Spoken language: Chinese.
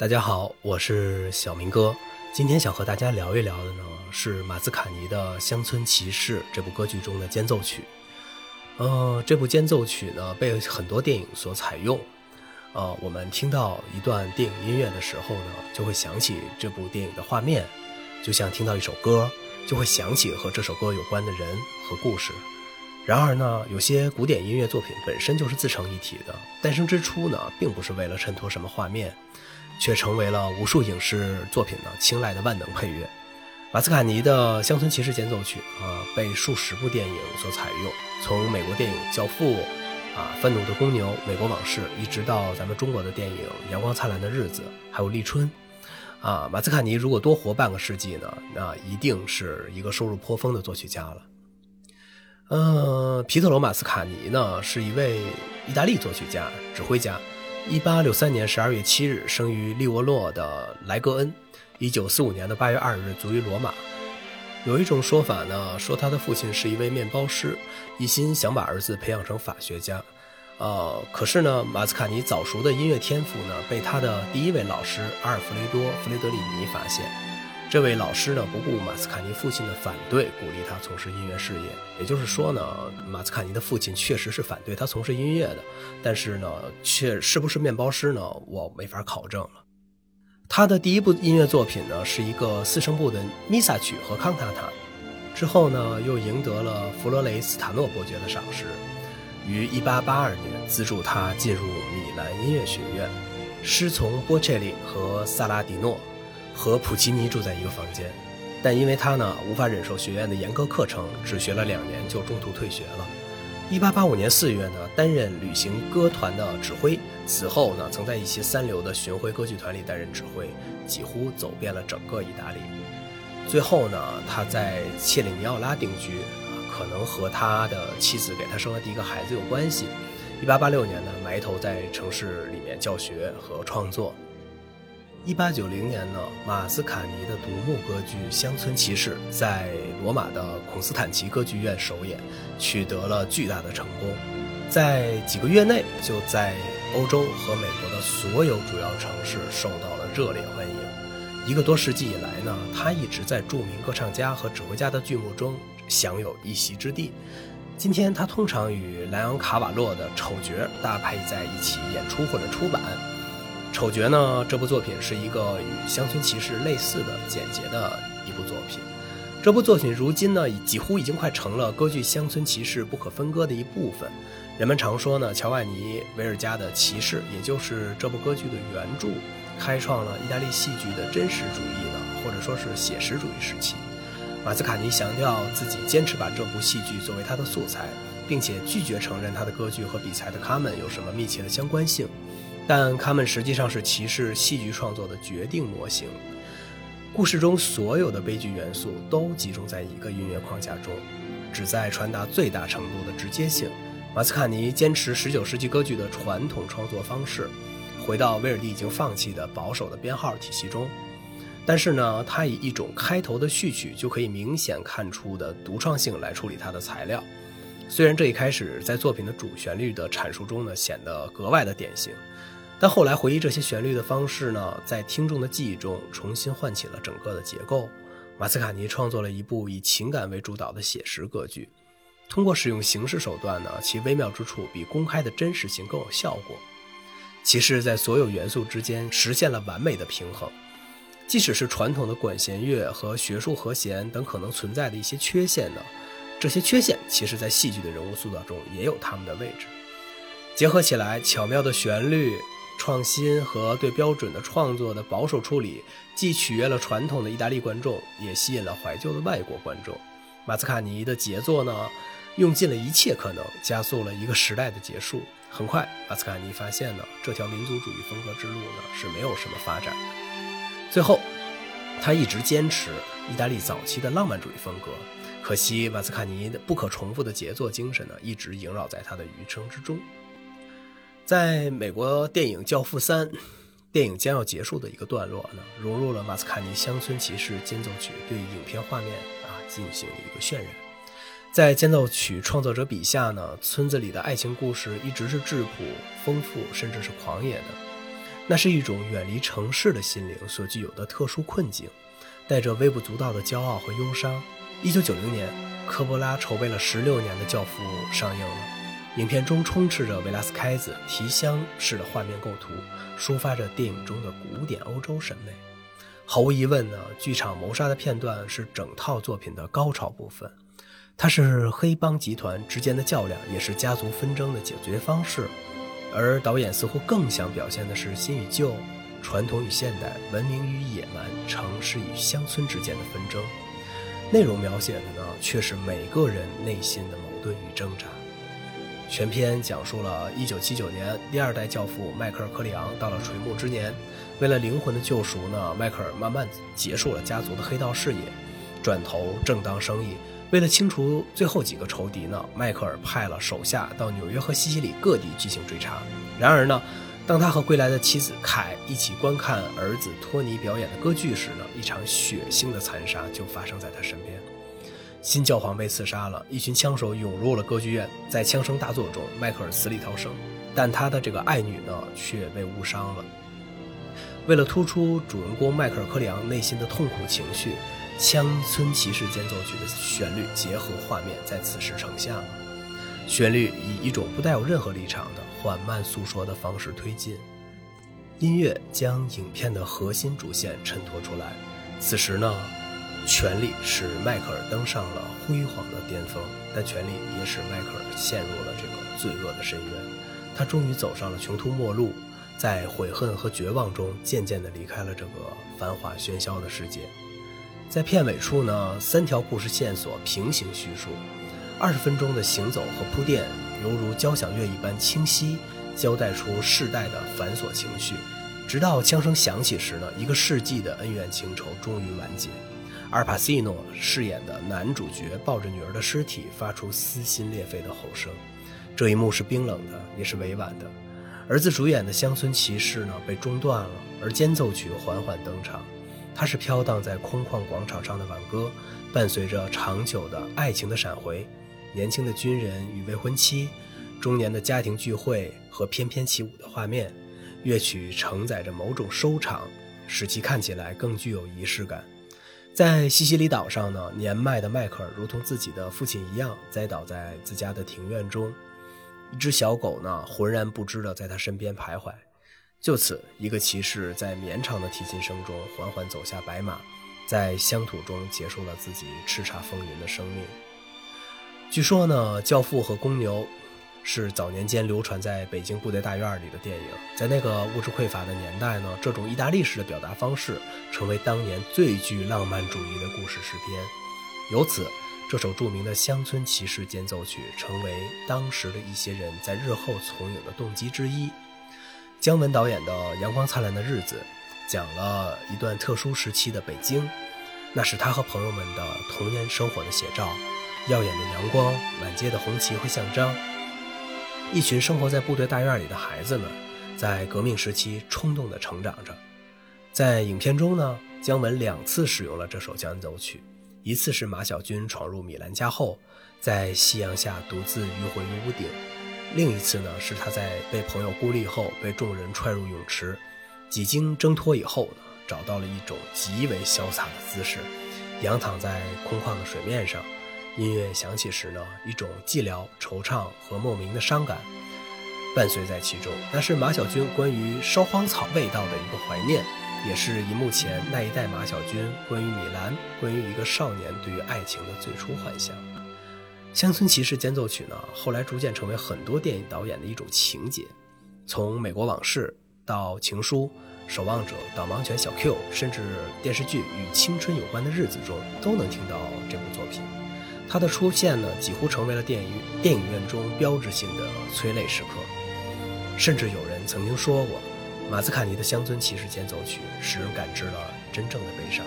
大家好，我是小明哥。今天想和大家聊一聊的呢，是马斯卡尼的《乡村骑士》这部歌剧中的间奏曲。呃，这部间奏曲呢，被很多电影所采用。呃，我们听到一段电影音乐的时候呢，就会想起这部电影的画面，就像听到一首歌，就会想起和这首歌有关的人和故事。然而呢，有些古典音乐作品本身就是自成一体的，诞生之初呢，并不是为了衬托什么画面。却成为了无数影视作品呢青睐的万能配乐。马斯卡尼的《乡村骑士间奏曲》啊，被数十部电影所采用，从美国电影《教父》啊，《愤怒的公牛》《美国往事》，一直到咱们中国的电影《阳光灿烂的日子》，还有《立春》啊。马斯卡尼如果多活半个世纪呢，那一定是一个收入颇丰的作曲家了。呃，皮特罗·马斯卡尼呢，是一位意大利作曲家、指挥家。一八六三年十二月七日生于利沃诺的莱格恩，一九四五年的八月二日卒于罗马。有一种说法呢，说他的父亲是一位面包师，一心想把儿子培养成法学家。呃，可是呢，马斯卡尼早熟的音乐天赋呢，被他的第一位老师阿尔弗雷多·弗雷德里尼发现。这位老师呢，不顾马斯卡尼父亲的反对，鼓励他从事音乐事业。也就是说呢，马斯卡尼的父亲确实是反对他从事音乐的，但是呢，却是不是面包师呢？我没法考证了。他的第一部音乐作品呢，是一个四声部的弥撒曲和康塔塔。之后呢，又赢得了弗罗雷斯塔诺伯爵的赏识，于1882年资助他进入米兰音乐学院，师从波切利和萨拉迪诺。和普奇尼住在一个房间，但因为他呢无法忍受学院的严格课程，只学了两年就中途退学了。一八八五年四月呢，担任旅行歌团的指挥。此后呢，曾在一些三流的巡回歌剧团里担任指挥，几乎走遍了整个意大利。最后呢，他在切里尼奥拉定居，可能和他的妻子给他生了第一个孩子有关系。一八八六年呢，埋头在城市里面教学和创作。一八九零年呢，马斯卡尼的独幕歌剧《乡村骑士》在罗马的孔斯坦奇歌剧院首演，取得了巨大的成功，在几个月内就在欧洲和美国的所有主要城市受到了热烈欢迎。一个多世纪以来呢，他一直在著名歌唱家和指挥家的剧目中享有一席之地。今天，他通常与莱昂卡瓦洛的《丑角》搭配在一起演出或者出版。丑角呢？这部作品是一个与《乡村骑士》类似的简洁的一部作品。这部作品如今呢，几乎已经快成了歌剧《乡村骑士》不可分割的一部分。人们常说呢，乔万尼·维尔加的《骑士》，也就是这部歌剧的原著，开创了意大利戏剧的真实主义呢，或者说是写实主义时期。马斯卡尼强调自己坚持把这部戏剧作为他的素材，并且拒绝承认他的歌剧和比才的《卡门》有什么密切的相关性。但他们实际上是骑士戏剧创作的决定模型。故事中所有的悲剧元素都集中在一个音乐框架中，旨在传达最大程度的直接性。马斯卡尼坚持19世纪歌剧的传统创作方式，回到威尔第已经放弃的保守的编号体系中。但是呢，他以一种开头的序曲就可以明显看出的独创性来处理他的材料。虽然这一开始在作品的主旋律的阐述中呢，显得格外的典型。但后来回忆这些旋律的方式呢，在听众的记忆中重新唤起了整个的结构。马斯卡尼创作了一部以情感为主导的写实歌剧，通过使用形式手段呢，其微妙之处比公开的真实性更有效果。其实，在所有元素之间实现了完美的平衡，即使是传统的管弦乐和学术和弦等可能存在的一些缺陷呢，这些缺陷其实在戏剧的人物塑造中也有他们的位置。结合起来，巧妙的旋律。创新和对标准的创作的保守处理，既取悦了传统的意大利观众，也吸引了怀旧的外国观众。马斯卡尼的杰作呢，用尽了一切可能，加速了一个时代的结束。很快，马斯卡尼发现呢，这条民族主义风格之路呢是没有什么发展的。最后，他一直坚持意大利早期的浪漫主义风格。可惜，马斯卡尼的不可重复的杰作精神呢，一直萦绕在他的余生之中。在美国电影《教父三》电影将要结束的一个段落呢，融入了马斯卡尼《乡村骑士间奏曲》对影片画面啊进行一个渲染。在间奏曲创作者笔下呢，村子里的爱情故事一直是质朴、丰富，甚至是狂野的。那是一种远离城市的心灵所具有的特殊困境，带着微不足道的骄傲和忧伤。一九九零年，科波拉筹备了十六年的《教父》上映了。影片中充斥着维拉斯开兹提香式的画面构图，抒发着电影中的古典欧洲审美。毫无疑问呢，剧场谋杀的片段是整套作品的高潮部分。它是黑帮集团之间的较量，也是家族纷争的解决方式。而导演似乎更想表现的是新与旧、传统与现代、文明与野蛮、城市与乡村之间的纷争。内容描写的呢，却是每个人内心的矛盾与挣扎。全片讲述了1979年第二代教父迈克尔·克里昂到了垂暮之年，为了灵魂的救赎呢，迈克尔慢慢结束了家族的黑道事业，转投正当生意。为了清除最后几个仇敌呢，迈克尔派了手下到纽约和西西里各地进行追查。然而呢，当他和归来的妻子凯一起观看儿子托尼表演的歌剧时呢，一场血腥的残杀就发生在他身边。新教皇被刺杀了，一群枪手涌入了歌剧院，在枪声大作中，迈克尔死里逃生，但他的这个爱女呢却被误伤了。为了突出主人公迈克尔·克里昂内心的痛苦情绪。《乡村骑士间奏曲》的旋律结合画面，在此时呈现了。旋律以一种不带有任何立场的缓慢诉说的方式推进，音乐将影片的核心主线衬托出来。此时呢，权力使迈克尔登上了辉煌的巅峰，但权力也使迈克尔陷入了这个罪恶的深渊。他终于走上了穷途末路，在悔恨和绝望中，渐渐地离开了这个繁华喧嚣的世界。在片尾处呢，三条故事线索平行叙述，二十分钟的行走和铺垫，犹如交响乐一般清晰，交代出世代的繁琐情绪。直到枪声响起时呢，一个世纪的恩怨情仇终于完结。阿尔帕西诺饰演的男主角抱着女儿的尸体，发出撕心裂肺的吼声。这一幕是冰冷的，也是委婉的。儿子主演的乡村骑士呢，被中断了，而间奏曲缓缓登场。它是飘荡在空旷广场上的挽歌，伴随着长久的爱情的闪回，年轻的军人与未婚妻，中年的家庭聚会和翩翩起舞的画面，乐曲承载着某种收场，使其看起来更具有仪式感。在西西里岛上呢，年迈的迈克尔如同自己的父亲一样，栽倒在自家的庭院中，一只小狗呢，浑然不知地在他身边徘徊。就此，一个骑士在绵长的提琴声中缓缓走下白马，在乡土中结束了自己叱咤风云的生命。据说呢，《教父》和《公牛》是早年间流传在北京部队大院里的电影。在那个物质匮乏的年代呢，这种意大利式的表达方式成为当年最具浪漫主义的故事诗篇。由此，这首著名的《乡村骑士间奏曲》成为当时的一些人在日后从影的动机之一。姜文导演的《阳光灿烂的日子》，讲了一段特殊时期的北京，那是他和朋友们的童年生活的写照。耀眼的阳光，满街的红旗和象章，一群生活在部队大院里的孩子们，在革命时期冲动地成长着。在影片中呢，姜文两次使用了这首间奏曲，一次是马小军闯入米兰家后，在夕阳下独自迂回于屋顶。另一次呢，是他在被朋友孤立后，被众人踹入泳池，几经挣脱以后呢，找到了一种极为潇洒的姿势，仰躺在空旷的水面上。音乐响起时呢，一种寂寥、惆怅和莫名的伤感伴随在其中。那是马小军关于烧荒草味道的一个怀念，也是荧幕前那一代马小军关于米兰、关于一个少年对于爱情的最初幻想。《乡村骑士间奏曲》呢，后来逐渐成为很多电影导演的一种情节，从《美国往事》到《情书》《守望者》导盲犬小 Q，甚至电视剧与青春有关的日子中，都能听到这部作品。它的出现呢，几乎成为了电影电影院中标志性的催泪时刻。甚至有人曾经说过，马斯卡尼的《乡村骑士间奏曲》使人感知了真正的悲伤。